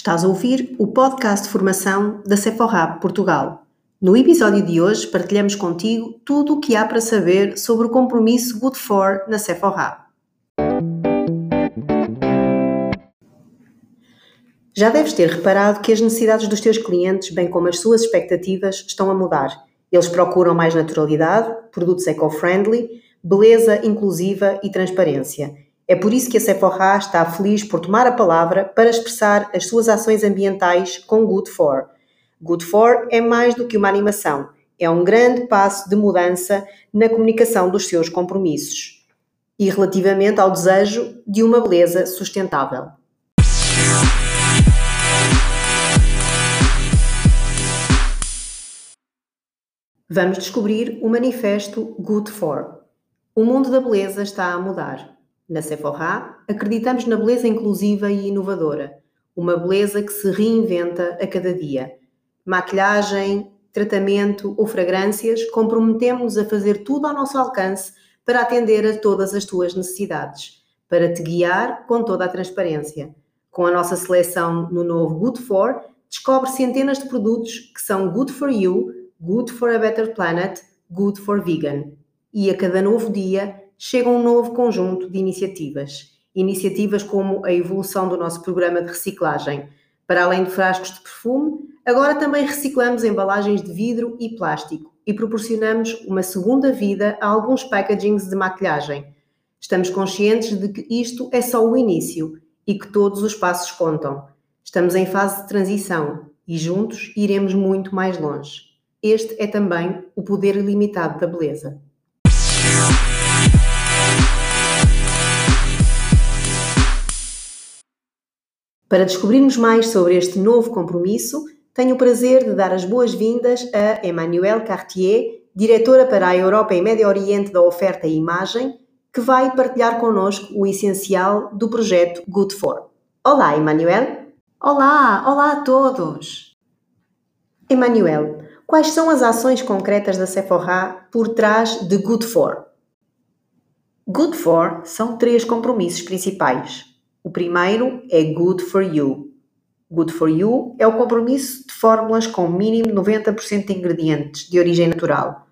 Estás a ouvir o podcast de formação da Sephora Portugal. No episódio de hoje partilhamos contigo tudo o que há para saber sobre o compromisso Good For na Sephora. Já deves ter reparado que as necessidades dos teus clientes, bem como as suas expectativas, estão a mudar. Eles procuram mais naturalidade, produtos eco-friendly, beleza inclusiva e transparência é por isso que a Sephora está feliz por tomar a palavra para expressar as suas ações ambientais com Good For. Good For é mais do que uma animação, é um grande passo de mudança na comunicação dos seus compromissos e relativamente ao desejo de uma beleza sustentável. Vamos descobrir o manifesto Good For. O mundo da beleza está a mudar. Na Sephora, acreditamos na beleza inclusiva e inovadora, uma beleza que se reinventa a cada dia. Maquilhagem, tratamento ou fragrâncias, comprometemos-nos a fazer tudo ao nosso alcance para atender a todas as tuas necessidades, para te guiar com toda a transparência. Com a nossa seleção no novo Good For, descobre centenas de produtos que são Good for You, Good for a Better Planet, Good for Vegan. E a cada novo dia, chega um novo conjunto de iniciativas. Iniciativas como a evolução do nosso programa de reciclagem. Para além de frascos de perfume, agora também reciclamos embalagens de vidro e plástico e proporcionamos uma segunda vida a alguns packagings de maquilhagem. Estamos conscientes de que isto é só o início e que todos os passos contam. Estamos em fase de transição e juntos iremos muito mais longe. Este é também o poder ilimitado da beleza. Para descobrirmos mais sobre este novo compromisso, tenho o prazer de dar as boas-vindas a Emmanuelle Cartier, diretora para a Europa e Médio Oriente da Oferta e Imagem, que vai partilhar connosco o essencial do projeto Good For. Olá, Emmanuelle! Olá, olá a todos! Emmanuelle, quais são as ações concretas da Sephora por trás de Good For? Good For são três compromissos principais o primeiro é Good for You. Good for You é o compromisso de fórmulas com mínimo 90% de ingredientes de origem natural.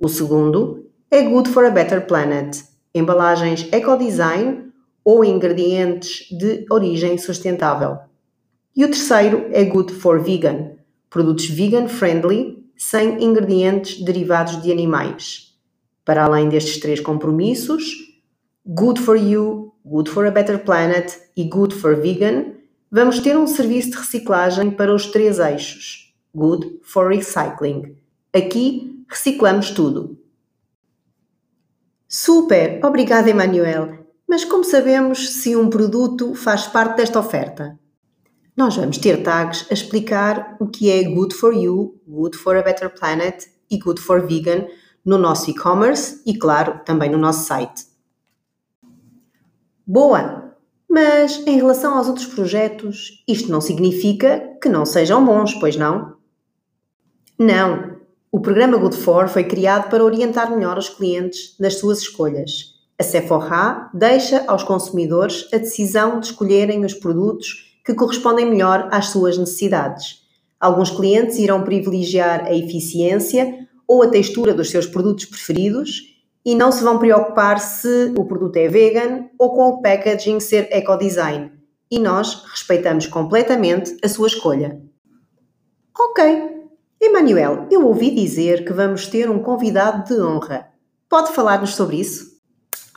O segundo é Good for a Better Planet, embalagens eco-design ou ingredientes de origem sustentável. E o terceiro é Good for Vegan, produtos vegan friendly sem ingredientes derivados de animais. Para além destes três compromissos, Good for You Good for a Better Planet e Good for Vegan, vamos ter um serviço de reciclagem para os três eixos. Good for Recycling. Aqui reciclamos tudo. Super! Obrigada, Emanuel. Mas como sabemos se um produto faz parte desta oferta? Nós vamos ter tags a explicar o que é Good for You, Good for a Better Planet e Good for Vegan no nosso e-commerce e, claro, também no nosso site. Boa! Mas em relação aos outros projetos, isto não significa que não sejam bons, pois não? Não! O programa Good For foi criado para orientar melhor os clientes nas suas escolhas. A Sephora deixa aos consumidores a decisão de escolherem os produtos que correspondem melhor às suas necessidades. Alguns clientes irão privilegiar a eficiência ou a textura dos seus produtos preferidos e não se vão preocupar se o produto é vegan ou com o packaging ser eco-design. E nós respeitamos completamente a sua escolha. Ok. Emanuel, eu ouvi dizer que vamos ter um convidado de honra. Pode falar-nos sobre isso?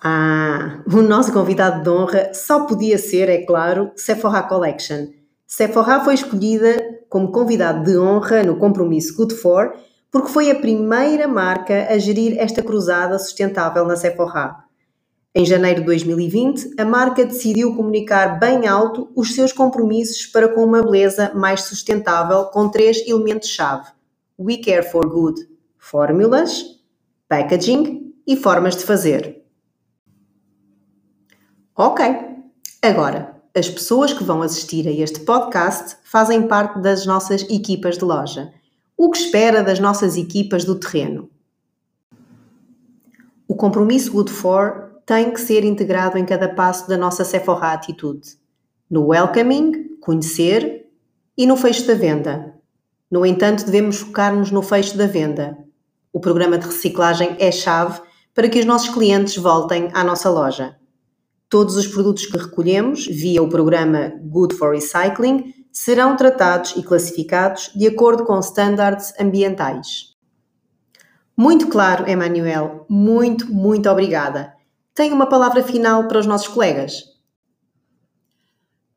Ah, o nosso convidado de honra só podia ser, é claro, Sephora Collection. Sephora foi escolhida como convidado de honra no compromisso Good For porque foi a primeira marca a gerir esta cruzada sustentável na Sephora. Em janeiro de 2020, a marca decidiu comunicar bem alto os seus compromissos para com uma beleza mais sustentável com três elementos-chave: We Care for Good, fórmulas, packaging e formas de fazer. Ok, agora, as pessoas que vão assistir a este podcast fazem parte das nossas equipas de loja o que espera das nossas equipas do terreno? O compromisso Good For tem que ser integrado em cada passo da nossa Sephora atitude. No welcoming, conhecer, E no fecho da venda? No entanto, devemos focar-nos no fecho da venda. O programa de reciclagem é chave para que os nossos clientes voltem à nossa loja. Todos os produtos que recolhemos via o programa Good for Recycling serão tratados e classificados de acordo com estándares ambientais. Muito claro, Emanuel. Muito, muito obrigada. Tem uma palavra final para os nossos colegas?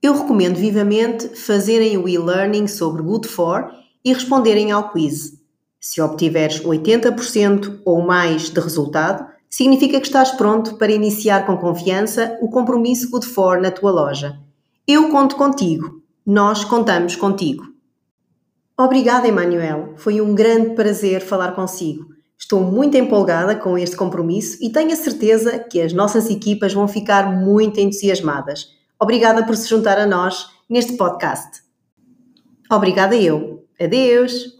Eu recomendo vivamente fazerem o e-learning sobre Good For e responderem ao quiz. Se obtiveres 80% ou mais de resultado, significa que estás pronto para iniciar com confiança o compromisso Good For na tua loja. Eu conto contigo. Nós contamos contigo. Obrigada, Emanuel. Foi um grande prazer falar consigo. Estou muito empolgada com este compromisso e tenho a certeza que as nossas equipas vão ficar muito entusiasmadas. Obrigada por se juntar a nós neste podcast. Obrigada eu. Adeus!